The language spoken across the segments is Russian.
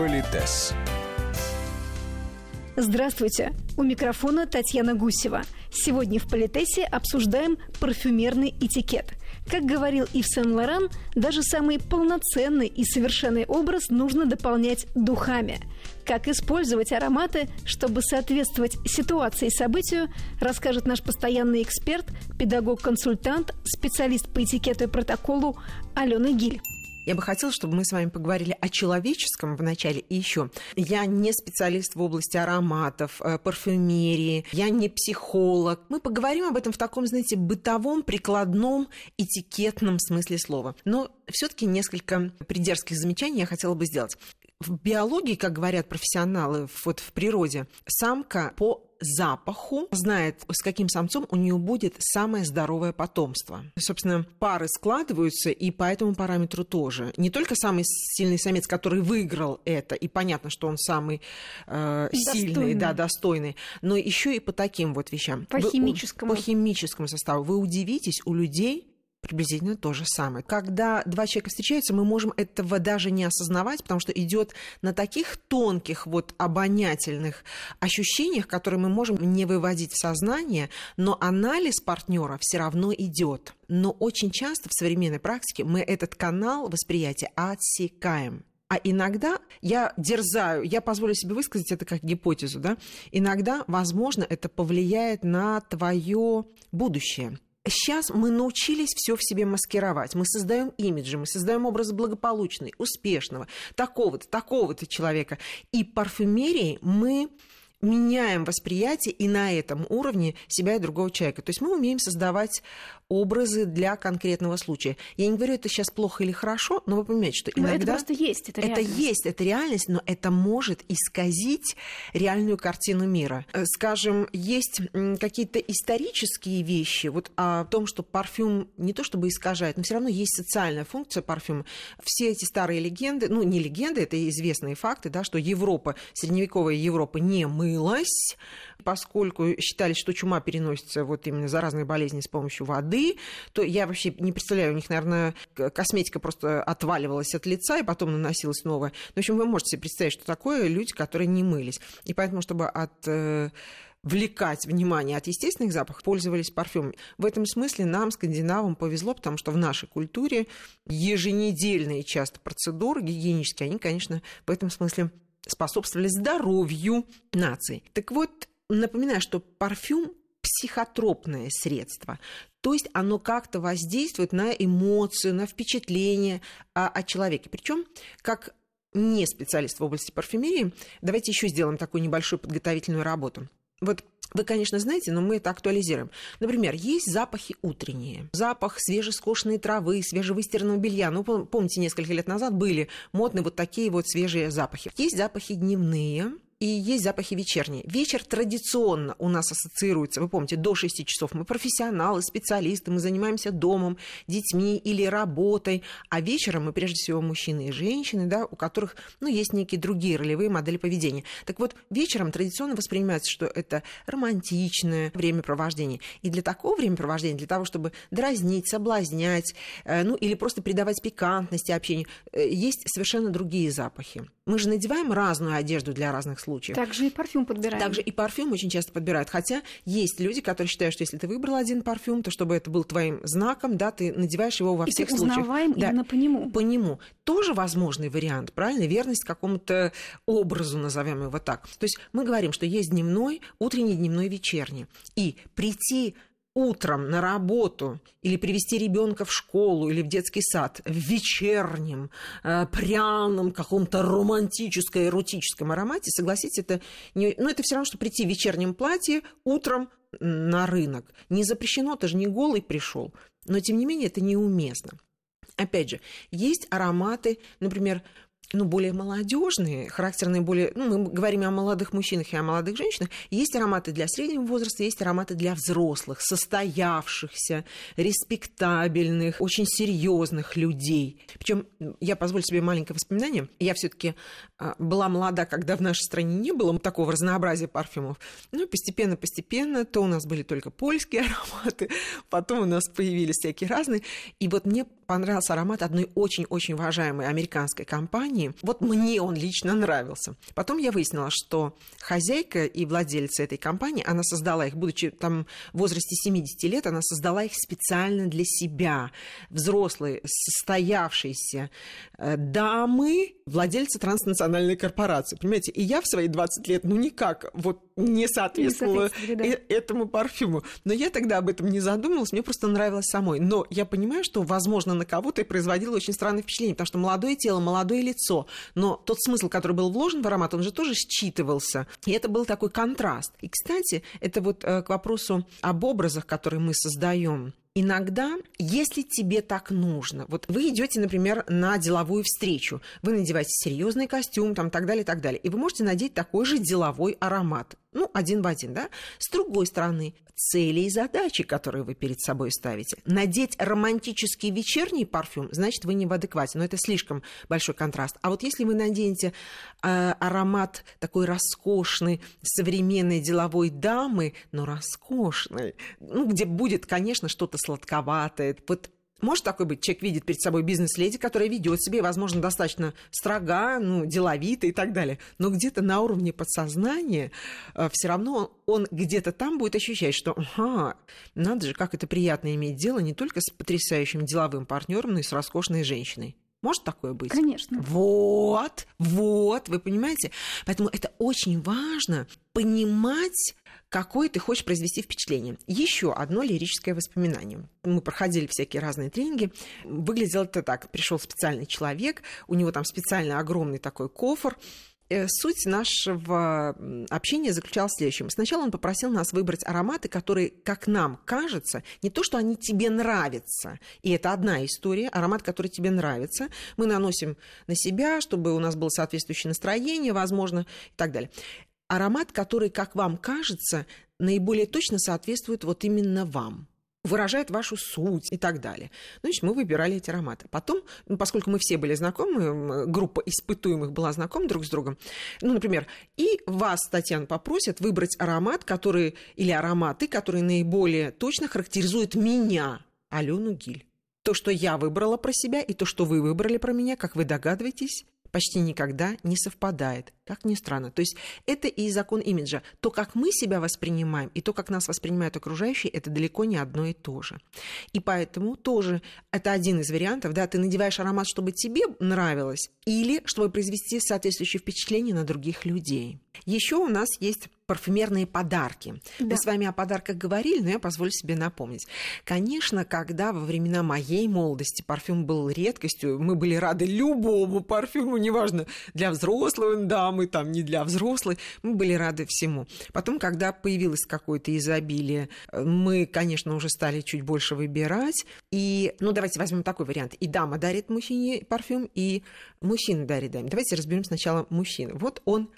Политес. Здравствуйте! У микрофона Татьяна Гусева. Сегодня в Политесе обсуждаем парфюмерный этикет. Как говорил Ив Сен-Лоран, даже самый полноценный и совершенный образ нужно дополнять духами. Как использовать ароматы, чтобы соответствовать ситуации и событию, расскажет наш постоянный эксперт, педагог-консультант, специалист по этикету и протоколу Алена Гиль. Я бы хотела, чтобы мы с вами поговорили о человеческом в начале. И еще, я не специалист в области ароматов, э, парфюмерии, я не психолог. Мы поговорим об этом в таком, знаете, бытовом, прикладном, этикетном смысле слова. Но все-таки несколько придерзких замечаний я хотела бы сделать. В биологии, как говорят профессионалы, вот в природе, самка по запаху знает, с каким самцом у нее будет самое здоровое потомство. Собственно, пары складываются, и по этому параметру тоже. Не только самый сильный самец, который выиграл это, и понятно, что он самый э, сильный, да, достойный, но еще и по таким вот вещам. По Вы, химическому. По химическому составу. Вы удивитесь, у людей приблизительно то же самое. Когда два человека встречаются, мы можем этого даже не осознавать, потому что идет на таких тонких вот обонятельных ощущениях, которые мы можем не выводить в сознание, но анализ партнера все равно идет. Но очень часто в современной практике мы этот канал восприятия отсекаем. А иногда я дерзаю, я позволю себе высказать это как гипотезу, да, иногда, возможно, это повлияет на твое будущее сейчас мы научились все в себе маскировать. Мы создаем имиджи, мы создаем образ благополучный, успешного, такого-то, такого-то человека. И парфюмерией мы меняем восприятие и на этом уровне себя и другого человека. То есть мы умеем создавать образы для конкретного случая. Я не говорю, это сейчас плохо или хорошо, но вы понимаете, что иногда... Но это просто есть, это реальность. Это есть, это реальность, но это может исказить реальную картину мира. Э, скажем, есть какие-то исторические вещи, вот о том, что парфюм не то чтобы искажает, но все равно есть социальная функция парфюма. Все эти старые легенды, ну не легенды, это известные факты, да, что Европа, средневековая Европа не мылась, поскольку считали, что чума переносится вот именно заразные болезни с помощью воды, то я вообще не представляю, у них, наверное, косметика просто отваливалась от лица и потом наносилась новая. Ну, в общем, вы можете себе представить, что такое люди, которые не мылись. И поэтому, чтобы от э, влекать внимание от естественных запахов, пользовались парфюмом. В этом смысле нам, скандинавам, повезло, потому что в нашей культуре еженедельные часто процедуры гигиенические, они, конечно, в этом смысле способствовали здоровью нации. Так вот, Напоминаю, что парфюм психотропное средство. То есть оно как-то воздействует на эмоцию, на впечатление о, о человеке. Причем, как не специалист в области парфюмерии, давайте еще сделаем такую небольшую подготовительную работу. Вот вы, конечно, знаете, но мы это актуализируем. Например, есть запахи утренние. Запах свежескошенной травы, свежевыстиранного белья. Ну, помните, несколько лет назад были модные вот такие вот свежие запахи. Есть запахи дневные, и есть запахи вечерние. Вечер традиционно у нас ассоциируется, вы помните, до 6 часов. Мы профессионалы, специалисты, мы занимаемся домом, детьми или работой. А вечером мы прежде всего мужчины и женщины, да, у которых ну, есть некие другие ролевые модели поведения. Так вот, вечером традиционно воспринимается, что это романтичное времяпровождение. И для такого времяпровождения, для того, чтобы дразнить, соблазнять, э, ну или просто придавать пикантности общению, э, есть совершенно другие запахи. Мы же надеваем разную одежду для разных случаев. Также и парфюм подбираем. Также и парфюм очень часто подбирают. Хотя есть люди, которые считают, что если ты выбрал один парфюм, то чтобы это был твоим знаком, да, ты надеваешь его во и всех ты случаях. узнаваем да. именно по нему. По нему. Тоже возможный вариант, правильно? Верность какому-то образу, назовем его так. То есть мы говорим, что есть дневной, утренний, дневной, вечерний. И прийти утром на работу или привести ребенка в школу или в детский сад в вечернем, э, пряном, каком-то романтическом, эротическом аромате, согласитесь, это, не, ну, это все равно, что прийти в вечернем платье утром на рынок. Не запрещено, ты же не голый пришел. Но, тем не менее, это неуместно. Опять же, есть ароматы, например, ну, более молодежные, характерные более... Ну, мы говорим о молодых мужчинах и о молодых женщинах. Есть ароматы для среднего возраста, есть ароматы для взрослых, состоявшихся, респектабельных, очень серьезных людей. Причем я позволю себе маленькое воспоминание. Я все таки а, была молода, когда в нашей стране не было такого разнообразия парфюмов. Ну, постепенно-постепенно то у нас были только польские ароматы, потом у нас появились всякие разные. И вот мне понравился аромат одной очень-очень уважаемой американской компании. Вот мне он лично нравился. Потом я выяснила, что хозяйка и владельца этой компании, она создала их, будучи там в возрасте 70 лет, она создала их специально для себя. Взрослые, состоявшиеся э, дамы, владельцы транснациональной корпорации. Понимаете, и я в свои 20 лет, ну никак, вот не соответствовала не да. Э, этому парфюму. Но я тогда об этом не задумывалась, мне просто нравилось самой. Но я понимаю, что, возможно, на кого-то и производило очень странное впечатление, потому что молодое тело, молодое лицо, но тот смысл, который был вложен в аромат, он же тоже считывался. И это был такой контраст. И, кстати, это вот э, к вопросу об образах, которые мы создаем. Иногда, если тебе так нужно, вот вы идете, например, на деловую встречу, вы надеваете серьезный костюм, там, так далее, так далее, и вы можете надеть такой же деловой аромат ну, один в один, да? С другой стороны, цели и задачи, которые вы перед собой ставите. Надеть романтический вечерний парфюм, значит, вы не в адеквате, но это слишком большой контраст. А вот если вы наденете э, аромат такой роскошный, современной деловой дамы, но роскошной, ну, где будет, конечно, что-то сладковатое, вот может такой быть, человек видит перед собой бизнес-леди, которая ведет себя, возможно, достаточно строга, ну, деловито и так далее. Но где-то на уровне подсознания э, все равно он где-то там будет ощущать, что, ага, надо же, как это приятно иметь дело не только с потрясающим деловым партнером, но и с роскошной женщиной. Может такое быть? Конечно. Вот, вот, вы понимаете? Поэтому это очень важно понимать какое ты хочешь произвести впечатление. Еще одно лирическое воспоминание. Мы проходили всякие разные тренинги. Выглядело это так. Пришел специальный человек, у него там специально огромный такой кофр, э, Суть нашего общения заключалась в следующем. Сначала он попросил нас выбрать ароматы, которые, как нам кажется, не то, что они тебе нравятся, и это одна история, аромат, который тебе нравится, мы наносим на себя, чтобы у нас было соответствующее настроение, возможно, и так далее аромат, который, как вам кажется, наиболее точно соответствует вот именно вам выражает вашу суть и так далее. Значит, мы выбирали эти ароматы. Потом, ну, поскольку мы все были знакомы, группа испытуемых была знакома друг с другом, ну, например, и вас, Татьяна, попросят выбрать аромат, который, или ароматы, которые наиболее точно характеризуют меня, Алену Гиль. То, что я выбрала про себя, и то, что вы выбрали про меня, как вы догадываетесь, почти никогда не совпадает, как ни странно. То есть это и закон имиджа. То, как мы себя воспринимаем, и то, как нас воспринимают окружающие, это далеко не одно и то же. И поэтому тоже это один из вариантов, да, ты надеваешь аромат, чтобы тебе нравилось, или чтобы произвести соответствующее впечатление на других людей. Еще у нас есть парфюмерные подарки. Да. Мы с вами о подарках говорили, но я позволю себе напомнить. Конечно, когда во времена моей молодости парфюм был редкостью, мы были рады любому парфюму, неважно, для взрослой дамы, там, не для взрослой, мы были рады всему. Потом, когда появилось какое-то изобилие, мы, конечно, уже стали чуть больше выбирать. И, ну, давайте возьмем такой вариант. И дама дарит мужчине парфюм, и мужчина дарит даме. Давайте разберем сначала мужчину. Вот он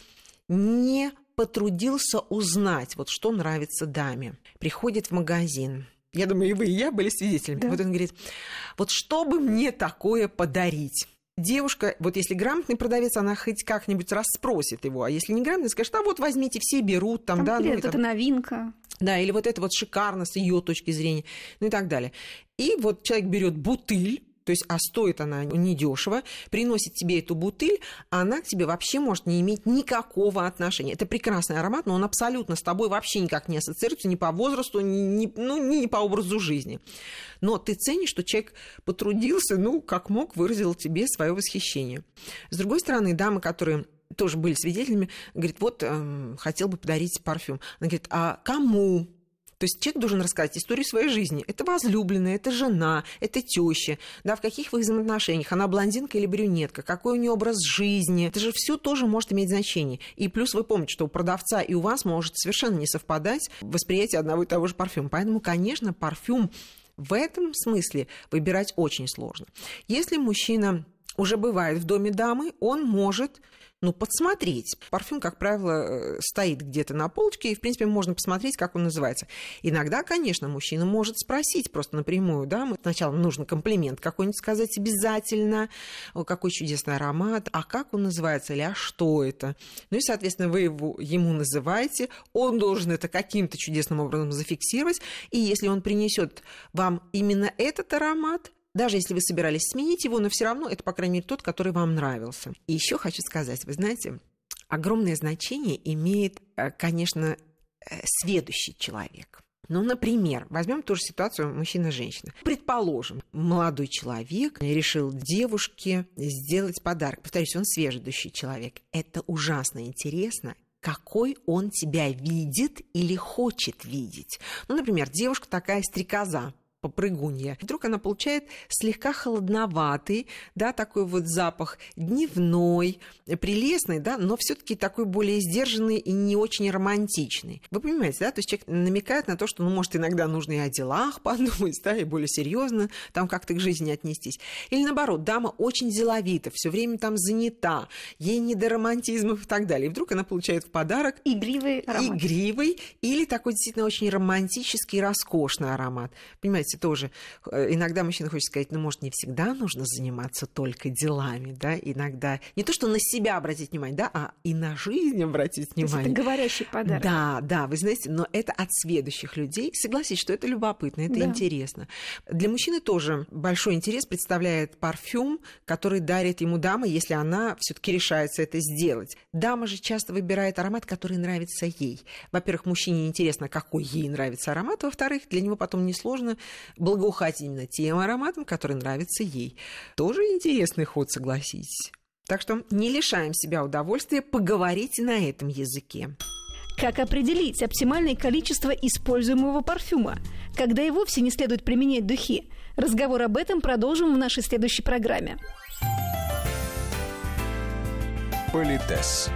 не потрудился узнать, вот что нравится даме. Приходит в магазин. Я думаю, и вы, и я были свидетелями. Да. Вот он говорит, вот что бы мне такое подарить? Девушка, вот если грамотный продавец, она хоть как-нибудь расспросит его, а если не грамотный, скажет, а вот возьмите, все берут, там, там да, ну, это там... новинка. Да, или вот это вот шикарно с ее точки зрения, ну и так далее. И вот человек берет бутыль, то есть, а стоит она недешево, приносит тебе эту бутыль, а она к тебе вообще может не иметь никакого отношения. Это прекрасный аромат, но он абсолютно с тобой вообще никак не ассоциируется ни по возрасту, ни, ни, ну, ни по образу жизни. Но ты ценишь, что человек потрудился, ну, как мог, выразил тебе свое восхищение. С другой стороны, дамы, которые тоже были свидетелями, говорит, вот э, хотел бы подарить парфюм. Она говорит, а кому? То есть человек должен рассказать историю своей жизни. Это возлюбленная, это жена, это теща, да, в каких вы взаимоотношениях, она блондинка или брюнетка, какой у нее образ жизни. Это же все тоже может иметь значение. И плюс вы помните, что у продавца и у вас может совершенно не совпадать восприятие одного и того же парфюма. Поэтому, конечно, парфюм в этом смысле выбирать очень сложно. Если мужчина уже бывает в доме дамы, он может ну, подсмотреть. Парфюм, как правило, э, стоит где-то на полочке, и, в принципе, можно посмотреть, как он называется. Иногда, конечно, мужчина может спросить просто напрямую, да, сначала нужно комплимент какой-нибудь сказать обязательно, о, какой чудесный аромат, а как он называется, или а что это. Ну и, соответственно, вы его, ему называете, он должен это каким-то чудесным образом зафиксировать, и если он принесет вам именно этот аромат, даже если вы собирались сменить его, но все равно это, по крайней мере, тот, который вам нравился. И еще хочу сказать, вы знаете, огромное значение имеет, э, конечно, э, сведущий человек. Ну, например, возьмем ту же ситуацию мужчина-женщина. Предположим, молодой человек решил девушке сделать подарок. Повторюсь, он свежедущий человек. Это ужасно интересно, какой он тебя видит или хочет видеть. Ну, например, девушка такая стрекоза, попрыгунья. Вдруг она получает слегка холодноватый, да, такой вот запах дневной, прелестный, да, но все таки такой более сдержанный и не очень романтичный. Вы понимаете, да, то есть человек намекает на то, что, ну, может, иногда нужно и о делах подумать, да, и более серьезно там как-то к жизни отнестись. Или наоборот, дама очень деловита, все время там занята, ей не до романтизмов и так далее. И вдруг она получает в подарок игривый аромат. Игривый или такой действительно очень романтический, роскошный аромат. Понимаете, кстати, тоже э, иногда мужчина хочет сказать, ну, может, не всегда нужно заниматься только делами, да, иногда не то, что на себя обратить внимание, да, а и на жизнь обратить внимание. То есть это говорящий подарок. Да, да, вы знаете, но это от следующих людей. Согласитесь, что это любопытно, это да. интересно. Для мужчины тоже большой интерес представляет парфюм, который дарит ему дама, если она все-таки решается это сделать. Дама же часто выбирает аромат, который нравится ей. Во-первых, мужчине интересно, какой ей нравится аромат, во-вторых, для него потом несложно благоухать именно тем ароматом, который нравится ей. Тоже интересный ход, согласитесь. Так что не лишаем себя удовольствия поговорить на этом языке. Как определить оптимальное количество используемого парфюма, когда и вовсе не следует применять духи? Разговор об этом продолжим в нашей следующей программе. Политес.